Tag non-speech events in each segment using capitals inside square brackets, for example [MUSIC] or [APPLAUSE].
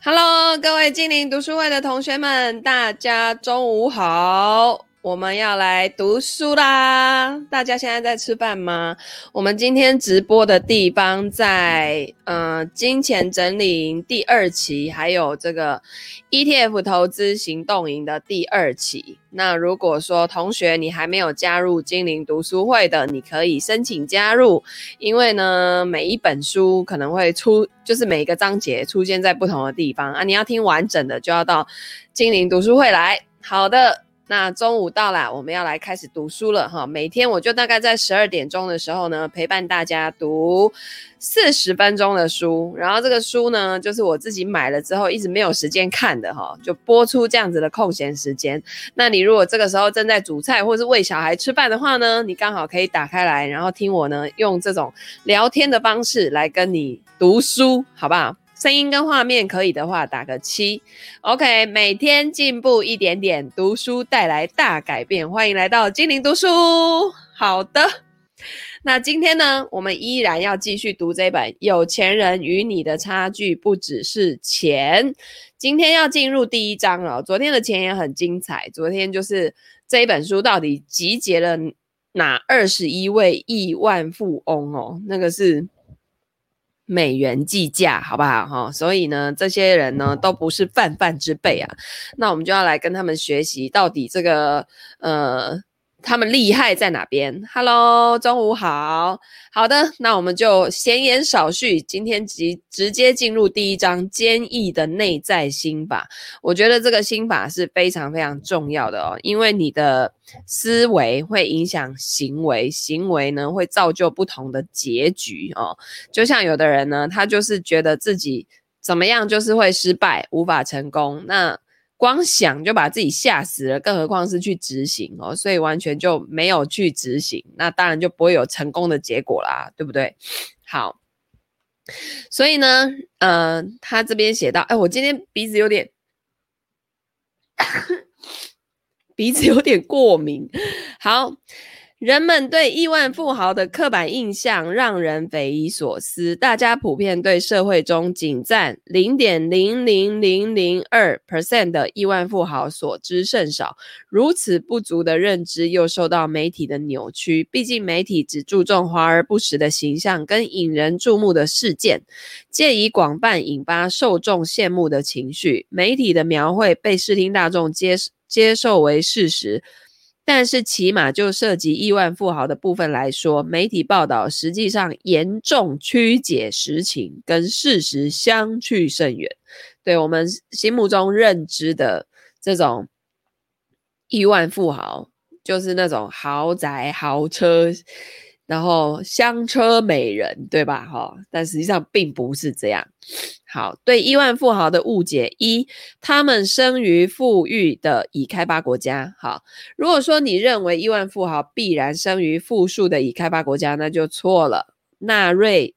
Hello，各位精灵读书会的同学们，大家中午好。我们要来读书啦！大家现在在吃饭吗？我们今天直播的地方在呃金钱整理营第二期，还有这个 ETF 投资行动营的第二期。那如果说同学你还没有加入精灵读书会的，你可以申请加入，因为呢每一本书可能会出，就是每一个章节出现在不同的地方啊。你要听完整的，就要到精灵读书会来。好的。那中午到了，我们要来开始读书了哈。每天我就大概在十二点钟的时候呢，陪伴大家读四十分钟的书。然后这个书呢，就是我自己买了之后一直没有时间看的哈，就播出这样子的空闲时间。那你如果这个时候正在煮菜或是喂小孩吃饭的话呢，你刚好可以打开来，然后听我呢用这种聊天的方式来跟你读书，好不好？声音跟画面可以的话，打个七。OK，每天进步一点点，读书带来大改变。欢迎来到精灵读书。好的，那今天呢，我们依然要继续读这本《有钱人与你的差距不只是钱》。今天要进入第一章了。昨天的钱也很精彩。昨天就是这一本书到底集结了哪二十一位亿万富翁哦？那个是。美元计价，好不好哈？所以呢，这些人呢都不是泛泛之辈啊。那我们就要来跟他们学习，到底这个呃。他们厉害在哪边？Hello，中午好。好的，那我们就闲言少叙，今天直直接进入第一章坚毅的内在心法。我觉得这个心法是非常非常重要的哦，因为你的思维会影响行为，行为呢会造就不同的结局哦。就像有的人呢，他就是觉得自己怎么样就是会失败，无法成功。那光想就把自己吓死了，更何况是去执行哦，所以完全就没有去执行，那当然就不会有成功的结果啦，对不对？好，所以呢，呃，他这边写到，哎，我今天鼻子有点，[COUGHS] 鼻子有点过敏，好。人们对亿万富豪的刻板印象让人匪夷所思。大家普遍对社会中仅占零点零零零零二 percent 的亿万富豪所知甚少。如此不足的认知又受到媒体的扭曲。毕竟媒体只注重华而不实的形象跟引人注目的事件，借以广泛引发受众羡慕的情绪。媒体的描绘被视听大众接接受为事实。但是，起码就涉及亿万富豪的部分来说，媒体报道实际上严重曲解实情，跟事实相去甚远。对我们心目中认知的这种亿万富豪，就是那种豪宅、豪车。然后香车美人，对吧？哈，但实际上并不是这样。好，对亿万富豪的误解一，他们生于富裕的已开发国家。好，如果说你认为亿万富豪必然生于富庶的已开发国家，那就错了。纳瑞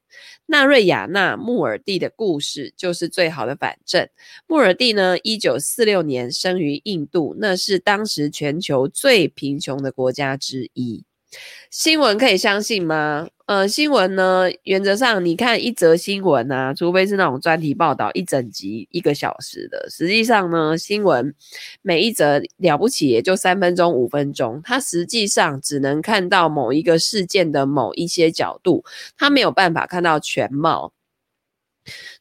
纳瑞亚纳穆尔蒂的故事就是最好的反证。穆尔蒂呢，一九四六年生于印度，那是当时全球最贫穷的国家之一。新闻可以相信吗？呃，新闻呢，原则上你看一则新闻啊，除非是那种专题报道，一整集一个小时的。实际上呢，新闻每一则了不起也就三分钟、五分钟，它实际上只能看到某一个事件的某一些角度，它没有办法看到全貌。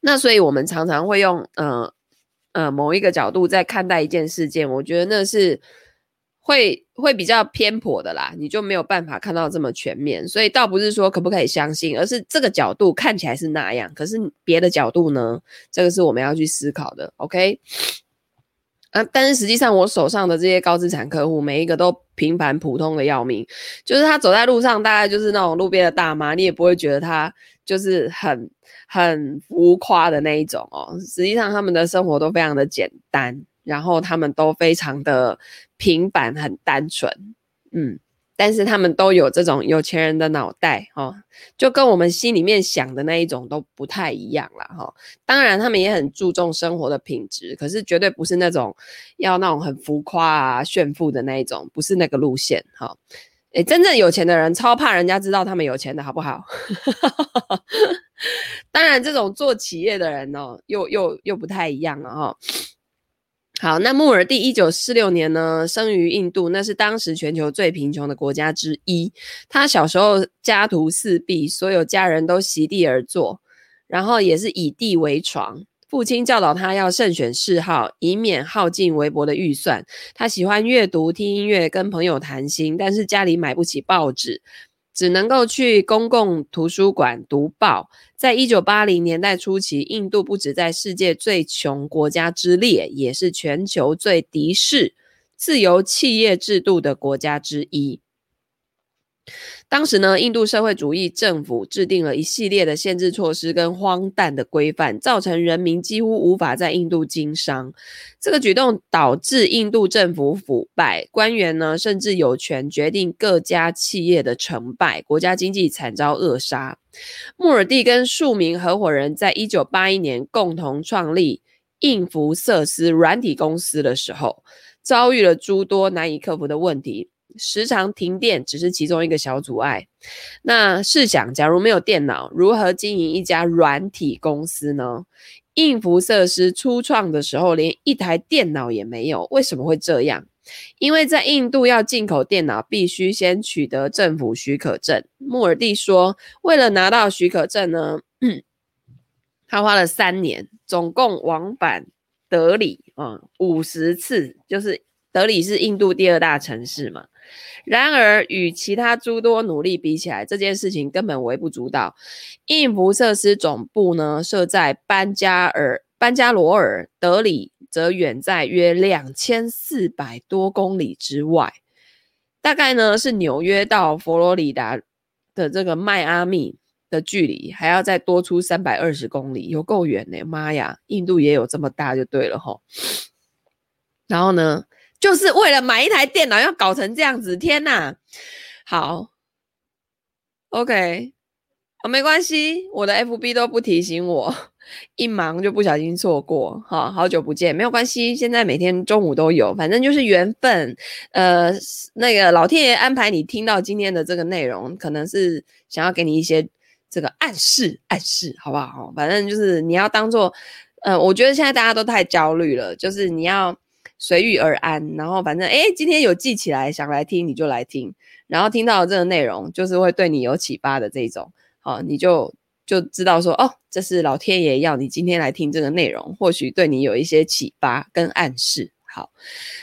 那所以我们常常会用呃呃某一个角度在看待一件事件，我觉得那是。会会比较偏颇的啦，你就没有办法看到这么全面，所以倒不是说可不可以相信，而是这个角度看起来是那样，可是别的角度呢？这个是我们要去思考的，OK？啊，但是实际上我手上的这些高资产客户，每一个都平凡普通的要命，就是他走在路上，大概就是那种路边的大妈，你也不会觉得他就是很很浮夸的那一种哦。实际上他们的生活都非常的简单。然后他们都非常的平凡，很单纯，嗯，但是他们都有这种有钱人的脑袋，哦，就跟我们心里面想的那一种都不太一样了，哈、当然，他们也很注重生活的品质，可是绝对不是那种要那种很浮夸啊、炫富的那一种，不是那个路线，哈、哦。诶，真正有钱的人超怕人家知道他们有钱的，好不好？[LAUGHS] 当然，这种做企业的人哦，又又又不太一样了哈、好，那穆尔蒂一九四六年呢，生于印度，那是当时全球最贫穷的国家之一。他小时候家徒四壁，所有家人都席地而坐，然后也是以地为床。父亲教导他要慎选嗜好，以免耗尽微薄的预算。他喜欢阅读、听音乐、跟朋友谈心，但是家里买不起报纸。只能够去公共图书馆读报。在一九八零年代初期，印度不止在世界最穷国家之列，也是全球最敌视自由企业制度的国家之一。当时呢，印度社会主义政府制定了一系列的限制措施跟荒诞的规范，造成人民几乎无法在印度经商。这个举动导致印度政府腐败，官员呢甚至有权决定各家企业的成败，国家经济惨遭扼杀。穆尔蒂跟数名合伙人在一九八一年共同创立印福瑟斯软体公司的时候，遭遇了诸多难以克服的问题。时常停电只是其中一个小阻碍。那试想，假如没有电脑，如何经营一家软体公司呢？印福瑟斯初创的时候，连一台电脑也没有。为什么会这样？因为在印度要进口电脑，必须先取得政府许可证。穆尔蒂说，为了拿到许可证呢，他花了三年，总共往返德里，嗯，五十次，就是德里是印度第二大城市嘛。然而，与其他诸多努力比起来，这件事情根本微不足道。印福瑟斯总部呢设在班加尔、班加罗尔，德里则远在约两千四百多公里之外，大概呢是纽约到佛罗里达的这个迈阿密的距离，还要再多出三百二十公里，有够远呢！妈呀，印度也有这么大就对了吼。然后呢？就是为了买一台电脑，要搞成这样子，天哪！好，OK，哦，没关系，我的 FB 都不提醒我，[LAUGHS] 一忙就不小心错过，好，好久不见，没有关系，现在每天中午都有，反正就是缘分。呃，那个老天爷安排你听到今天的这个内容，可能是想要给你一些这个暗示，暗示，好不好？反正就是你要当做，呃，我觉得现在大家都太焦虑了，就是你要。随遇而安，然后反正诶，今天有记起来想来听你就来听，然后听到这个内容就是会对你有启发的这种，好，你就就知道说哦，这是老天爷要你今天来听这个内容，或许对你有一些启发跟暗示。好，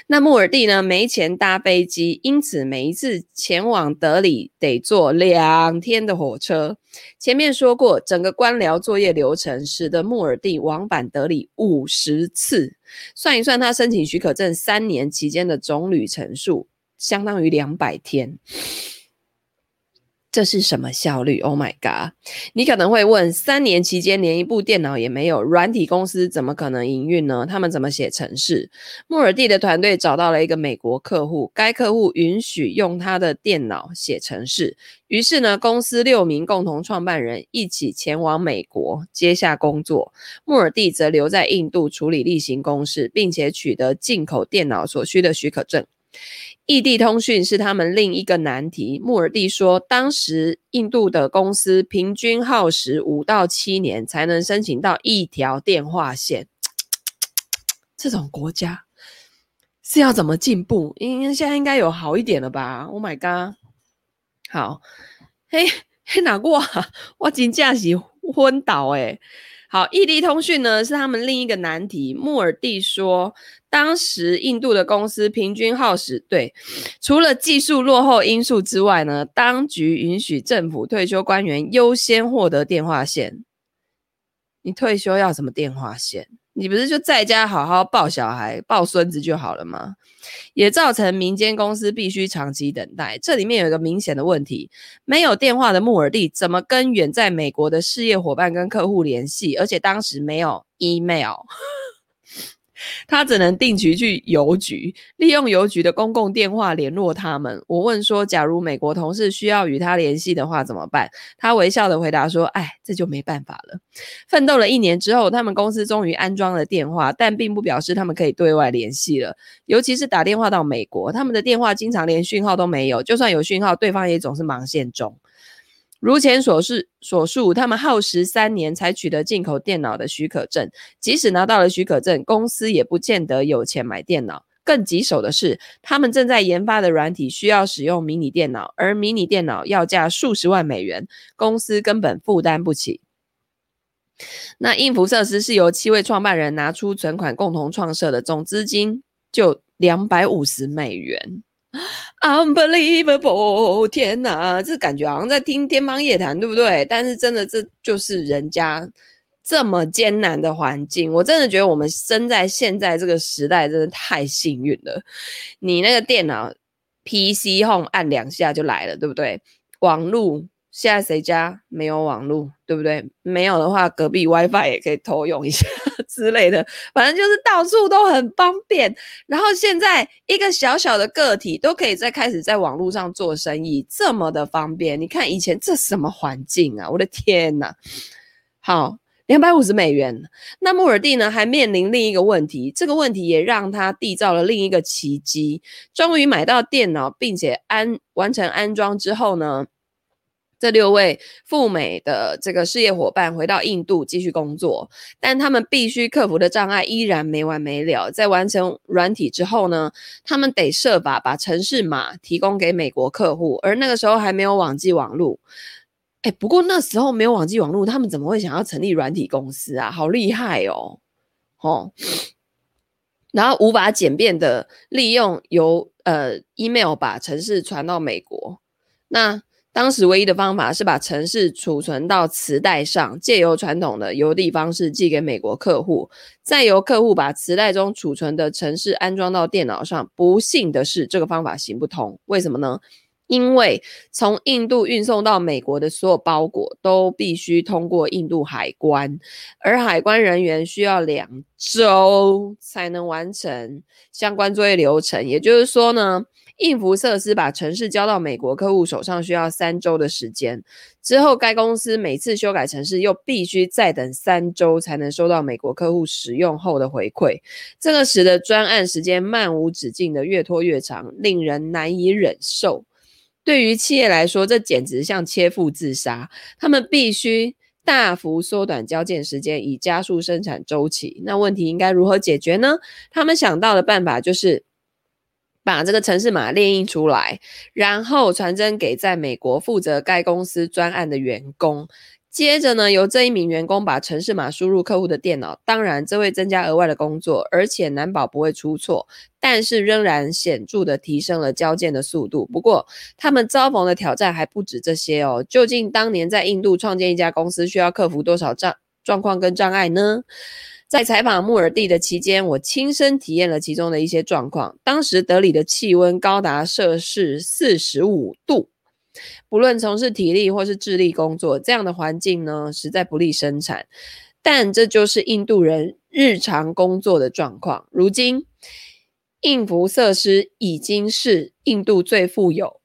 那穆尔蒂呢，没钱搭飞机，因此每一次前往德里得坐两天的火车。前面说过，整个官僚作业流程使得穆尔蒂往返德里五十次，算一算他申请许可证三年期间的总旅程数，相当于两百天。这是什么效率？Oh my god！你可能会问：三年期间连一部电脑也没有，软体公司怎么可能营运呢？他们怎么写程式？穆尔蒂的团队找到了一个美国客户，该客户允许用他的电脑写程式。于是呢，公司六名共同创办人一起前往美国接下工作，穆尔蒂则留在印度处理例行公事，并且取得进口电脑所需的许可证。异地通讯是他们另一个难题。穆尔蒂说，当时印度的公司平均耗时五到七年才能申请到一条电话线。这种国家是要怎么进步？因为现在应该有好一点了吧？Oh my god！好，嘿，嘿，哪过啊？我真的是昏倒诶。好，异地通讯呢是他们另一个难题。穆尔蒂说，当时印度的公司平均耗时，对，除了技术落后因素之外呢，当局允许政府退休官员优先获得电话线。你退休要什么电话线？你不是就在家好好抱小孩、抱孙子就好了吗？也造成民间公司必须长期等待。这里面有一个明显的问题：没有电话的穆尔蒂怎么跟远在美国的事业伙伴跟客户联系？而且当时没有 email。他只能定期去邮局，利用邮局的公共电话联络他们。我问说，假如美国同事需要与他联系的话怎么办？他微笑的回答说：“哎，这就没办法了。”奋斗了一年之后，他们公司终于安装了电话，但并不表示他们可以对外联系了。尤其是打电话到美国，他们的电话经常连讯号都没有，就算有讯号，对方也总是忙线中。如前所示所述，他们耗时三年才取得进口电脑的许可证。即使拿到了许可证，公司也不见得有钱买电脑。更棘手的是，他们正在研发的软体需要使用迷你电脑，而迷你电脑要价数十万美元，公司根本负担不起。那应福设施是由七位创办人拿出存款共同创设的，总资金就两百五十美元。Unbelievable！天哪，这感觉好像在听天方夜谭，对不对？但是真的，这就是人家这么艰难的环境。我真的觉得我们生在现在这个时代，真的太幸运了。你那个电脑 PC Home 按两下就来了，对不对？网络。现在谁家没有网络，对不对？没有的话，隔壁 WiFi 也可以偷用一下之类的。反正就是到处都很方便。然后现在一个小小的个体都可以在开始在网络上做生意，这么的方便。你看以前这什么环境啊？我的天哪！好，两百五十美元。那穆尔蒂呢，还面临另一个问题，这个问题也让他缔造了另一个奇迹。终于买到电脑，并且安完成安装之后呢，这六位赴美的这个事业伙伴回到印度继续工作，但他们必须克服的障碍依然没完没了。在完成软体之后呢，他们得设法把程式码提供给美国客户，而那个时候还没有网际网路。哎，不过那时候没有网际网路，他们怎么会想要成立软体公司啊？好厉害哦！哦，然后无法简便的利用由呃 email 把程式传到美国，那。当时唯一的方法是把城市储存到磁带上，借由传统的邮递方式寄给美国客户，再由客户把磁带中储存的城市安装到电脑上。不幸的是，这个方法行不通。为什么呢？因为从印度运送到美国的所有包裹都必须通过印度海关，而海关人员需要两周才能完成相关作业流程。也就是说呢，应福设施把城市交到美国客户手上需要三周的时间，之后该公司每次修改城市又必须再等三周才能收到美国客户使用后的回馈，这个使得专案时间漫无止境的越拖越长，令人难以忍受。对于企业来说，这简直像切腹自杀，他们必须大幅缩短交件时间，以加速生产周期。那问题应该如何解决呢？他们想到的办法就是。把这个城市码列印出来，然后传真给在美国负责该公司专案的员工。接着呢，由这一名员工把城市码输入客户的电脑。当然，这会增加额外的工作，而且难保不会出错。但是仍然显著的提升了交件的速度。不过，他们遭逢的挑战还不止这些哦。究竟当年在印度创建一家公司需要克服多少障状况跟障碍呢？在采访穆尔蒂的期间，我亲身体验了其中的一些状况。当时德里的气温高达摄氏四十五度，不论从事体力或是智力工作，这样的环境呢，实在不利生产。但这就是印度人日常工作的状况。如今，应福设施已经是印度最富有、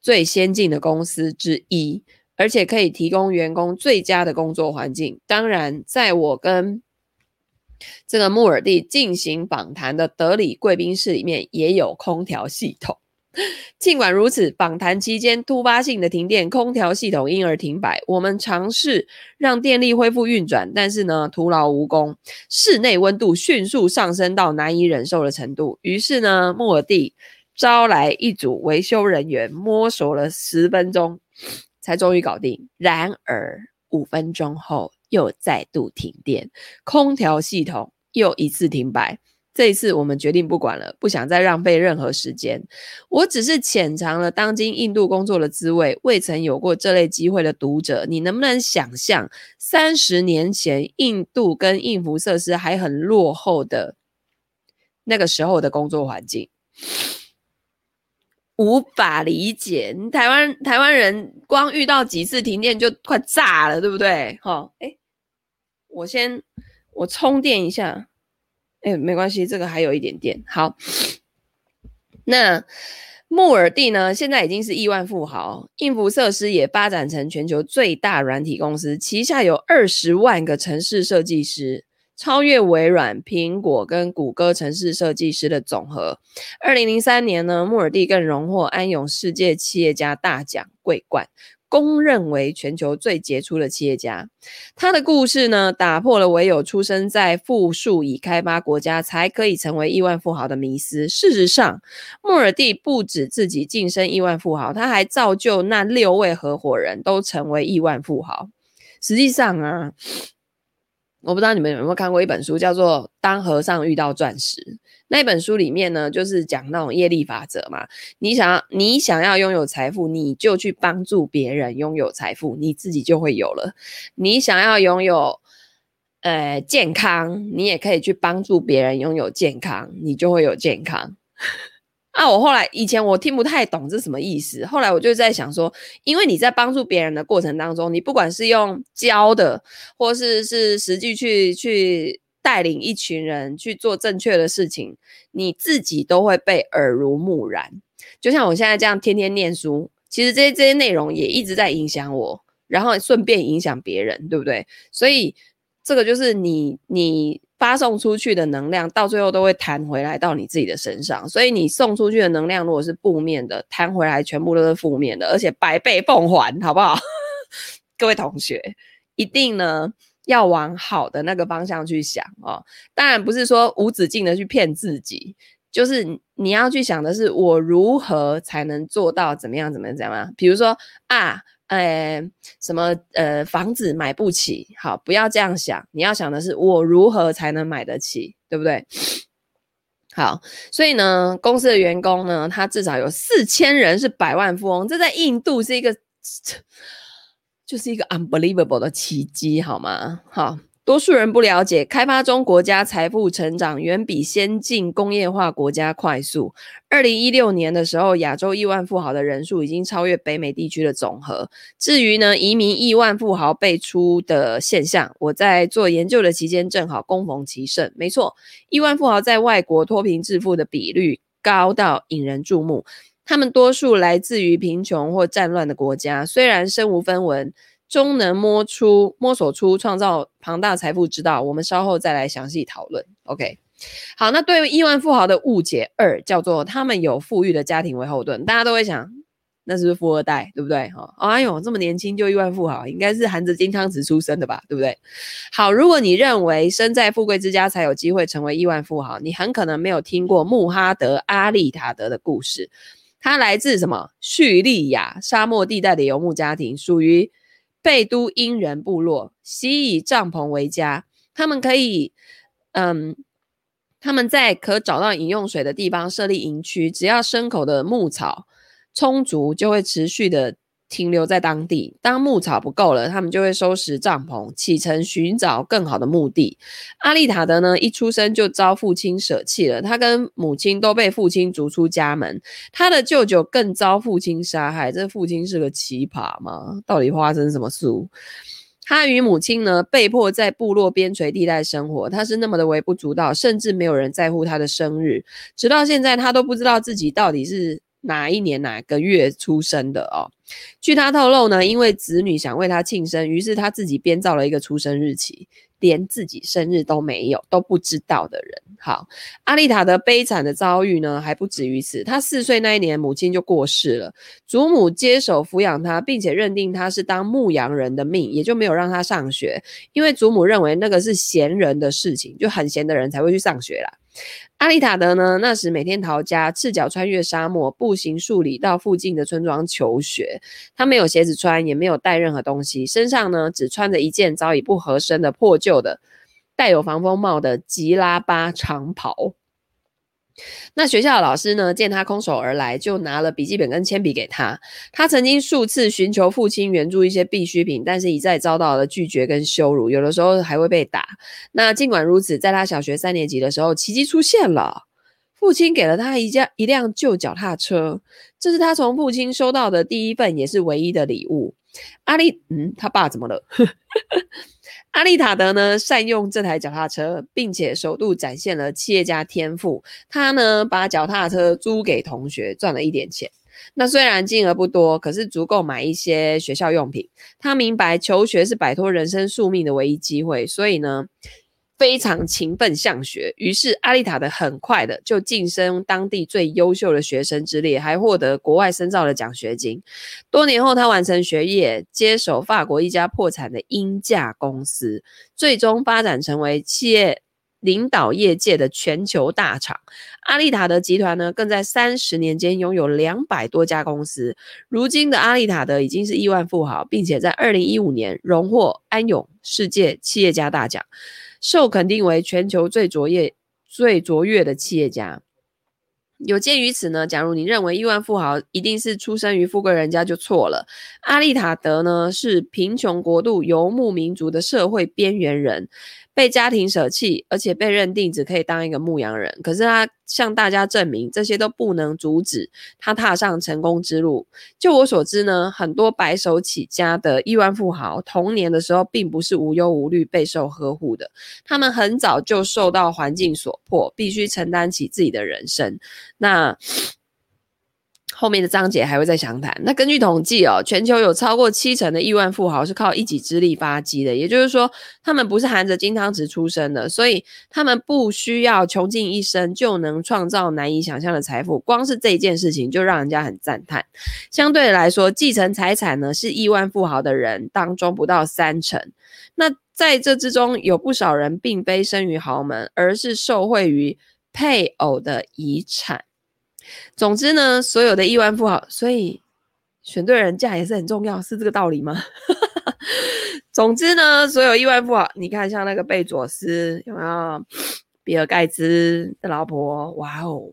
最先进的公司之一，而且可以提供员工最佳的工作环境。当然，在我跟这个穆尔蒂进行访谈的德里贵宾室里面也有空调系统。[LAUGHS] 尽管如此，访谈期间突发性的停电，空调系统因而停摆。我们尝试让电力恢复运转，但是呢，徒劳无功。室内温度迅速上升到难以忍受的程度。于是呢，穆尔蒂招来一组维修人员，摸索了十分钟，才终于搞定。然而五分钟后，又再度停电，空调系统又一次停摆。这一次，我们决定不管了，不想再浪费任何时间。我只是浅尝了当今印度工作的滋味，未曾有过这类机会的读者，你能不能想象三十年前印度跟应福设施还很落后的那个时候的工作环境？无法理解，台湾台湾人光遇到几次停电就快炸了，对不对？哈，诶，我先我充电一下，诶，没关系，这个还有一点电。好，那穆尔蒂呢？现在已经是亿万富豪，应福设施也发展成全球最大软体公司，旗下有二十万个城市设计师。超越微软、苹果跟谷歌城市设计师的总和。二零零三年呢，穆尔蒂更荣获安永世界企业家大奖桂冠。公认为全球最杰出的企业家。他的故事呢，打破了唯有出生在富庶已开发国家才可以成为亿万富豪的迷思。事实上，莫尔蒂不止自己晋升亿万富豪，他还造就那六位合伙人都成为亿万富豪。实际上啊。我不知道你们有没有看过一本书，叫做《当和尚遇到钻石》。那本书里面呢，就是讲那种业力法则嘛。你想要，你想要拥有财富，你就去帮助别人拥有财富，你自己就会有了。你想要拥有，呃，健康，你也可以去帮助别人拥有健康，你就会有健康。啊！我后来以前我听不太懂这什么意思，后来我就在想说，因为你在帮助别人的过程当中，你不管是用教的，或是是实际去去带领一群人去做正确的事情，你自己都会被耳濡目染。就像我现在这样天天念书，其实这些这些内容也一直在影响我，然后顺便影响别人，对不对？所以这个就是你你。发送出去的能量，到最后都会弹回来到你自己的身上。所以你送出去的能量，如果是负面的，弹回来全部都是负面的，而且百倍奉还，好不好？[LAUGHS] 各位同学，一定呢要往好的那个方向去想哦。当然不是说无止境的去骗自己，就是你要去想的是，我如何才能做到怎么样，怎么样，怎么样？比如说啊。呃，什么呃，房子买不起，好，不要这样想。你要想的是，我如何才能买得起，对不对？好，所以呢，公司的员工呢，他至少有四千人是百万富翁，这在印度是一个，[LAUGHS] 就是一个 unbelievable 的奇迹，好吗？好。多数人不了解，开发中国家财富成长远比先进工业化国家快速。二零一六年的时候，亚洲亿万富豪的人数已经超越北美地区的总和。至于呢，移民亿万富豪辈出的现象，我在做研究的期间正好恭逢其盛。没错，亿万富豪在外国脱贫致富的比率高到引人注目。他们多数来自于贫穷或战乱的国家，虽然身无分文。终能摸出、摸索出创造庞大财富之道。我们稍后再来详细讨论。OK，好，那对于亿万富豪的误解二叫做他们有富裕的家庭为后盾，大家都会想，那是不是富二代，对不对？哈、哦，哎呦，这么年轻就亿万富豪，应该是含着金汤匙出生的吧，对不对？好，如果你认为身在富贵之家才有机会成为亿万富豪，你很可能没有听过穆哈德·阿利塔德的故事。他来自什么？叙利亚沙漠地带的游牧家庭，属于。贝都因人部落习以帐篷为家，他们可以，嗯，他们在可找到饮用水的地方设立营区，只要牲口的牧草充足，就会持续的。停留在当地，当牧草不够了，他们就会收拾帐篷，启程寻找更好的牧地。阿丽塔德呢，一出生就遭父亲舍弃了，他跟母亲都被父亲逐出家门。他的舅舅更遭父亲杀害，这父亲是个奇葩吗？到底发生什么事？他与母亲呢，被迫在部落边陲地带生活，他是那么的微不足道，甚至没有人在乎他的生日，直到现在，他都不知道自己到底是。哪一年哪个月出生的哦？据他透露呢，因为子女想为他庆生，于是他自己编造了一个出生日期，连自己生日都没有，都不知道的人。好，阿丽塔的悲惨的遭遇呢，还不止于此。他四岁那一年，母亲就过世了，祖母接手抚养他，并且认定他是当牧羊人的命，也就没有让他上学，因为祖母认为那个是闲人的事情，就很闲的人才会去上学啦。阿里塔德呢，那时每天逃家，赤脚穿越沙漠，步行数里到附近的村庄求学。他没有鞋子穿，也没有带任何东西，身上呢只穿着一件早已不合身的破旧的、带有防风帽的吉拉巴长袍。那学校的老师呢，见他空手而来，就拿了笔记本跟铅笔给他。他曾经数次寻求父亲援助一些必需品，但是一再遭到了拒绝跟羞辱，有的时候还会被打。那尽管如此，在他小学三年级的时候，奇迹出现了，父亲给了他一架一辆旧脚踏车，这是他从父亲收到的第一份也是唯一的礼物。阿丽，嗯，他爸怎么了？[LAUGHS] 阿利塔德呢，善用这台脚踏车，并且首度展现了企业家天赋。他呢，把脚踏车租给同学，赚了一点钱。那虽然金额不多，可是足够买一些学校用品。他明白求学是摆脱人生宿命的唯一机会，所以呢，非常勤奋向学，于是阿丽塔德很快的就晋升当地最优秀的学生之列，还获得国外深造的奖学金。多年后，他完成学业，接手法国一家破产的英价公司，最终发展成为企业领导业界的全球大厂。阿丽塔德集团呢，更在三十年间拥有两百多家公司。如今的阿丽塔德已经是亿万富豪，并且在二零一五年荣获安永世界企业家大奖。受肯定为全球最卓越、最卓越的企业家。有鉴于此呢，假如你认为亿万富豪一定是出生于富贵人家，就错了。阿丽塔德呢，是贫穷国度游牧民族的社会边缘人。被家庭舍弃，而且被认定只可以当一个牧羊人。可是他向大家证明，这些都不能阻止他踏上成功之路。就我所知呢，很多白手起家的亿万富豪，童年的时候并不是无忧无虑、备受呵护的。他们很早就受到环境所迫，必须承担起自己的人生。那。后面的章节还会再详谈。那根据统计哦，全球有超过七成的亿万富豪是靠一己之力发迹的，也就是说，他们不是含着金汤匙出生的，所以他们不需要穷尽一生就能创造难以想象的财富。光是这件事情就让人家很赞叹。相对来说，继承财产呢是亿万富豪的人当中不到三成。那在这之中，有不少人并非生于豪门，而是受惠于配偶的遗产。总之呢，所有的亿万富豪，所以选对人嫁也是很重要，是这个道理吗？[LAUGHS] 总之呢，所有亿万富豪，你看像那个贝佐斯有没有？比尔盖茨的老婆，哇哦！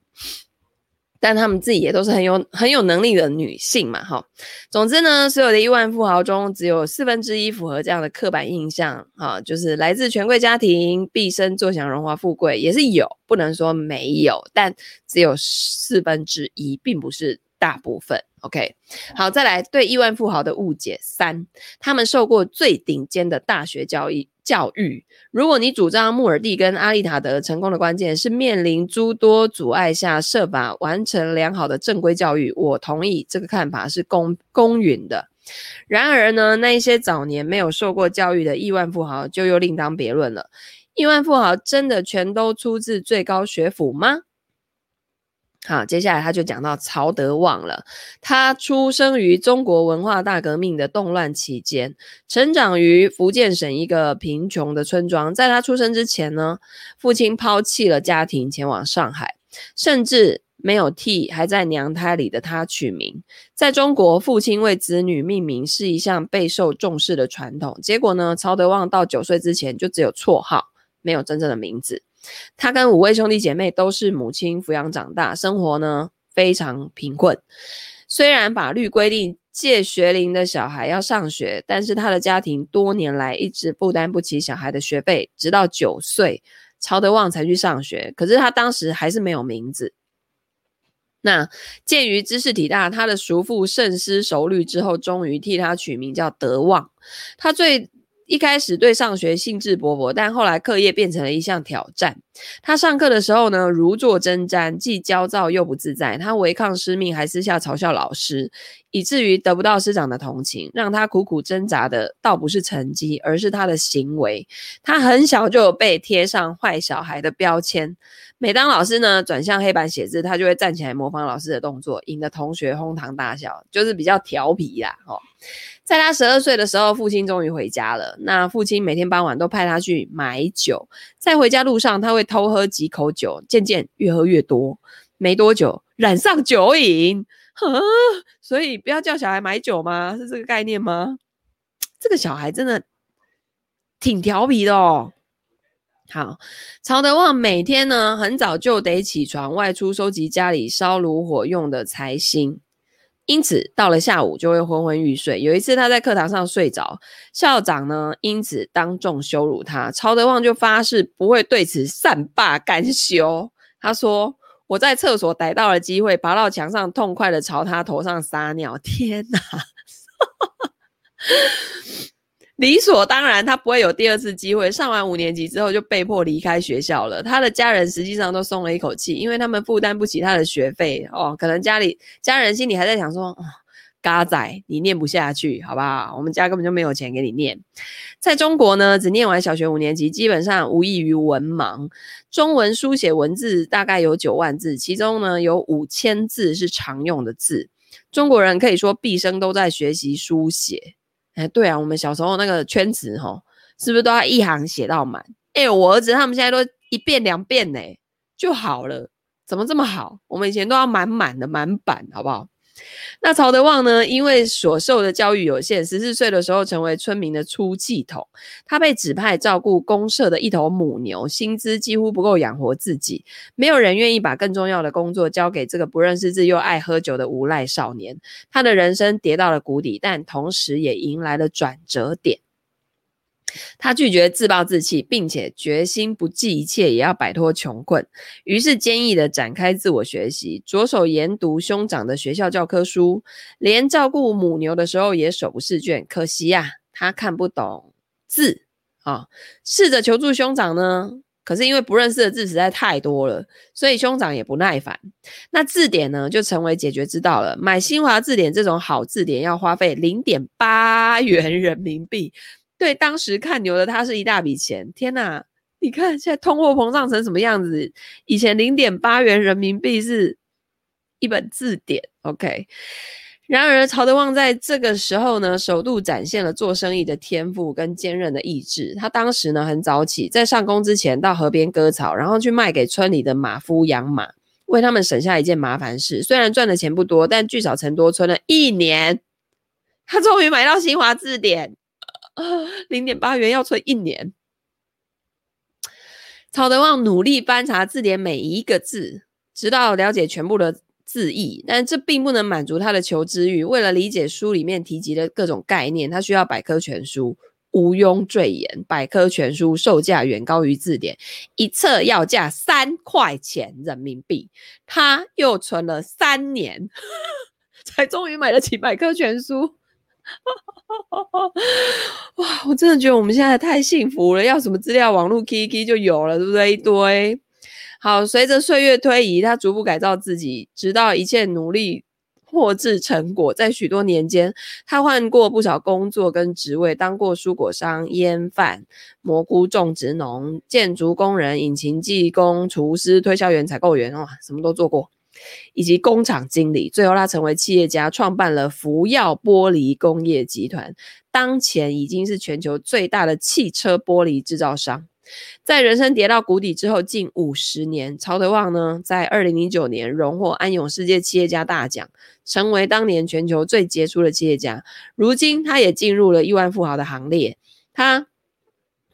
但他们自己也都是很有很有能力的女性嘛，哈。总之呢，所有的亿万富豪中，只有四分之一符合这样的刻板印象，哈，就是来自权贵家庭，毕生坐享荣华富贵，也是有，不能说没有，但只有四分之一，并不是大部分。OK，好，再来对亿万富豪的误解三，他们受过最顶尖的大学教育。教育，如果你主张穆尔蒂跟阿丽塔德成功的关键是面临诸多阻碍下设法完成良好的正规教育，我同意这个看法是公公允的。然而呢，那一些早年没有受过教育的亿万富豪就又另当别论了。亿万富豪真的全都出自最高学府吗？好，接下来他就讲到曹德旺了。他出生于中国文化大革命的动乱期间，成长于福建省一个贫穷的村庄。在他出生之前呢，父亲抛弃了家庭，前往上海，甚至没有替还在娘胎里的他取名。在中国，父亲为子女命名是一项备受重视的传统。结果呢，曹德旺到九岁之前就只有绰号，没有真正的名字。他跟五位兄弟姐妹都是母亲抚养长大，生活呢非常贫困。虽然法律规定借学龄的小孩要上学，但是他的家庭多年来一直负担不起小孩的学费，直到九岁，曹德旺才去上学。可是他当时还是没有名字。那鉴于知识体大，他的叔父慎思熟虑之后，终于替他取名叫德旺。他最一开始对上学兴致勃勃，但后来课业变成了一项挑战。他上课的时候呢，如坐针毡，既焦躁又不自在。他违抗师命，还私下嘲笑老师，以至于得不到师长的同情。让他苦苦挣扎的，倒不是成绩，而是他的行为。他很小就有被贴上坏小孩的标签。每当老师呢转向黑板写字，他就会站起来模仿老师的动作，引得同学哄堂大笑，就是比较调皮啦。哦，在他十二岁的时候，父亲终于回家了。那父亲每天傍晚都派他去买酒，在回家路上，他会偷喝几口酒，渐渐越喝越多。没多久，染上酒瘾，所以不要叫小孩买酒吗？是这个概念吗？这个小孩真的挺调皮的哦。好，曹德旺每天呢很早就得起床，外出收集家里烧炉火用的柴薪，因此到了下午就会昏昏欲睡。有一次他在课堂上睡着，校长呢因此当众羞辱他，曹德旺就发誓不会对此善罢甘休。他说：“我在厕所逮到了机会，爬到墙上，痛快的朝他头上撒尿。”天哪！[LAUGHS] 理所当然，他不会有第二次机会。上完五年级之后，就被迫离开学校了。他的家人实际上都松了一口气，因为他们负担不起他的学费哦。可能家里家人心里还在想说：哦，嘎仔，你念不下去，好不好？我们家根本就没有钱给你念。在中国呢，只念完小学五年级，基本上无异于文盲。中文书写文字大概有九万字，其中呢有五千字是常用的字。中国人可以说毕生都在学习书写。哎，对啊，我们小时候那个圈子吼，是不是都要一行写到满？哎，我儿子他们现在都一遍两遍呢就好了，怎么这么好？我们以前都要满满的满版，好不好？那曹德旺呢？因为所受的教育有限，十四岁的时候成为村民的出气筒。他被指派照顾公社的一头母牛，薪资几乎不够养活自己。没有人愿意把更重要的工作交给这个不认识字又爱喝酒的无赖少年。他的人生跌到了谷底，但同时也迎来了转折点。他拒绝自暴自弃，并且决心不计一切也要摆脱穷困。于是坚毅地展开自我学习，着手研读兄长的学校教科书，连照顾母牛的时候也手不释卷。可惜呀、他看不懂字啊，试着求助兄长呢，可是因为不认识的字实在太多了，所以兄长也不耐烦。那字典呢，就成为解决之道了。买新华字典这种好字典要花费零点八元人民币。对当时看牛的他是一大笔钱，天哪！你看现在通货膨胀成什么样子？以前零点八元人民币是一本字典，OK。然而曹德旺在这个时候呢，首度展现了做生意的天赋跟坚韧的意志。他当时呢很早起，在上工之前到河边割草，然后去卖给村里的马夫养马，为他们省下一件麻烦事。虽然赚的钱不多，但聚少成多，存了一年，他终于买到新华字典。零点八元要存一年。曹德旺努力翻查字典每一个字，直到了解全部的字义。但这并不能满足他的求知欲。为了理解书里面提及的各种概念，他需要百科全书，毋庸赘言。百科全书售价远高于字典，一册要价三块钱人民币。他又存了三年，[LAUGHS] 才终于买得起百科全书。哈 [LAUGHS] 哇，我真的觉得我们现在太幸福了，要什么资料，网络 K K 就有了，对不对？一堆。好，随着岁月推移，他逐步改造自己，直到一切努力获致成果。在许多年间，他换过不少工作跟职位，当过蔬果商、腌贩、蘑菇种植农、建筑工人、引擎技工、厨师、推销员、采购员，哇，什么都做过。以及工厂经理，最后他成为企业家，创办了福耀玻璃工业集团，当前已经是全球最大的汽车玻璃制造商。在人生跌到谷底之后，近五十年，曹德旺呢，在二零零九年荣获安永世界企业家大奖，成为当年全球最杰出的企业家。如今，他也进入了亿万富豪的行列。他。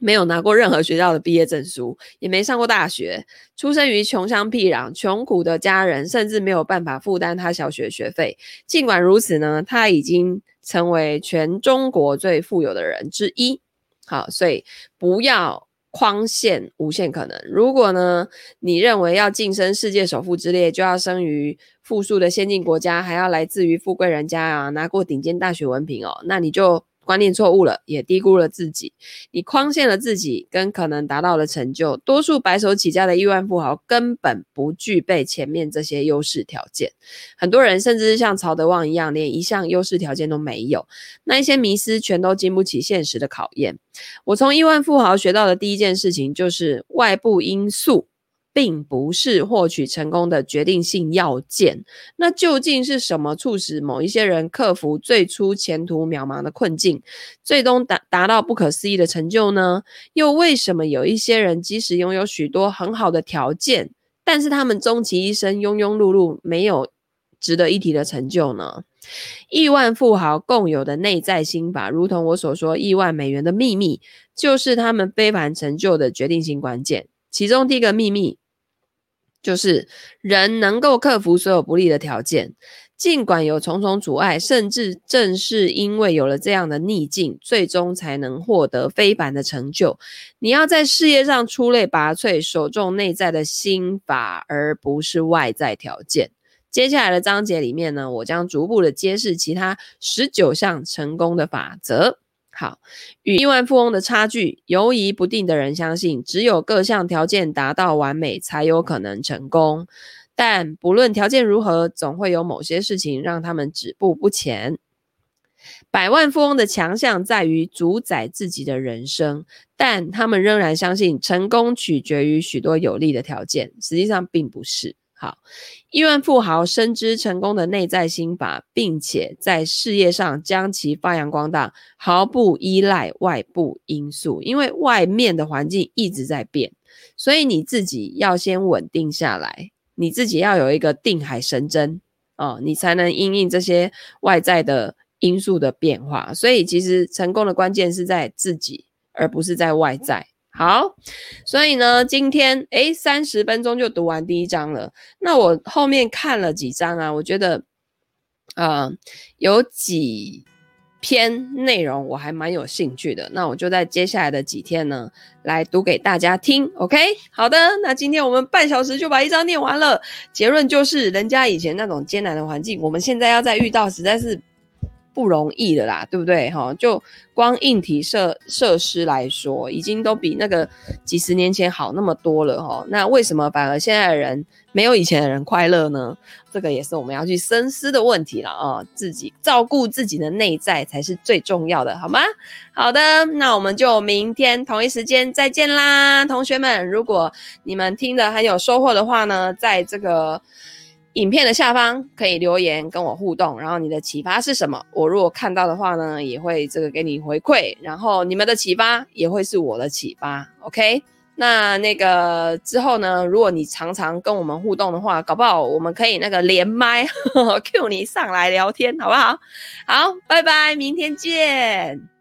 没有拿过任何学校的毕业证书，也没上过大学，出生于穷乡僻壤，穷苦的家人甚至没有办法负担他小学学费。尽管如此呢，他已经成为全中国最富有的人之一。好，所以不要框限无限可能。如果呢，你认为要晋升世界首富之列，就要生于富庶的先进国家，还要来自于富贵人家啊，拿过顶尖大学文凭哦，那你就。观念错误了，也低估了自己。你框限了自己跟可能达到的成就。多数白手起家的亿万富豪根本不具备前面这些优势条件。很多人甚至是像曹德旺一样，连一项优势条件都没有。那一些迷思全都经不起现实的考验。我从亿万富豪学到的第一件事情就是外部因素。并不是获取成功的决定性要件。那究竟是什么促使某一些人克服最初前途渺茫的困境，最终达达到不可思议的成就呢？又为什么有一些人即使拥有许多很好的条件，但是他们终其一生庸庸碌碌，没有值得一提的成就呢？亿万富豪共有的内在心法，如同我所说，亿万美元的秘密，就是他们非凡成就的决定性关键。其中第一个秘密。就是人能够克服所有不利的条件，尽管有重重阻碍，甚至正是因为有了这样的逆境，最终才能获得非凡的成就。你要在事业上出类拔萃，首重内在的心法，而不是外在条件。接下来的章节里面呢，我将逐步的揭示其他十九项成功的法则。好，与亿万富翁的差距，犹疑不定的人相信，只有各项条件达到完美，才有可能成功。但不论条件如何，总会有某些事情让他们止步不前。百万富翁的强项在于主宰自己的人生，但他们仍然相信成功取决于许多有利的条件。实际上并不是。好，亿万富豪深知成功的内在心法，并且在事业上将其发扬光大，毫不依赖外部因素。因为外面的环境一直在变，所以你自己要先稳定下来，你自己要有一个定海神针哦，你才能因应这些外在的因素的变化。所以，其实成功的关键是在自己，而不是在外在。好，所以呢，今天诶三十分钟就读完第一章了。那我后面看了几章啊，我觉得，呃，有几篇内容我还蛮有兴趣的。那我就在接下来的几天呢，来读给大家听。OK，好的，那今天我们半小时就把一章念完了。结论就是，人家以前那种艰难的环境，我们现在要再遇到，实在是。不容易的啦，对不对？哈，就光硬体设设施来说，已经都比那个几十年前好那么多了哈。那为什么反而现在的人没有以前的人快乐呢？这个也是我们要去深思的问题了啊。自己照顾自己的内在才是最重要的，好吗？好的，那我们就明天同一时间再见啦，同学们。如果你们听得很有收获的话呢，在这个。影片的下方可以留言跟我互动，然后你的启发是什么？我如果看到的话呢，也会这个给你回馈，然后你们的启发也会是我的启发。OK，那那个之后呢，如果你常常跟我们互动的话，搞不好我们可以那个连麦，[LAUGHS] Q 你上来聊天，好不好？好，拜拜，明天见。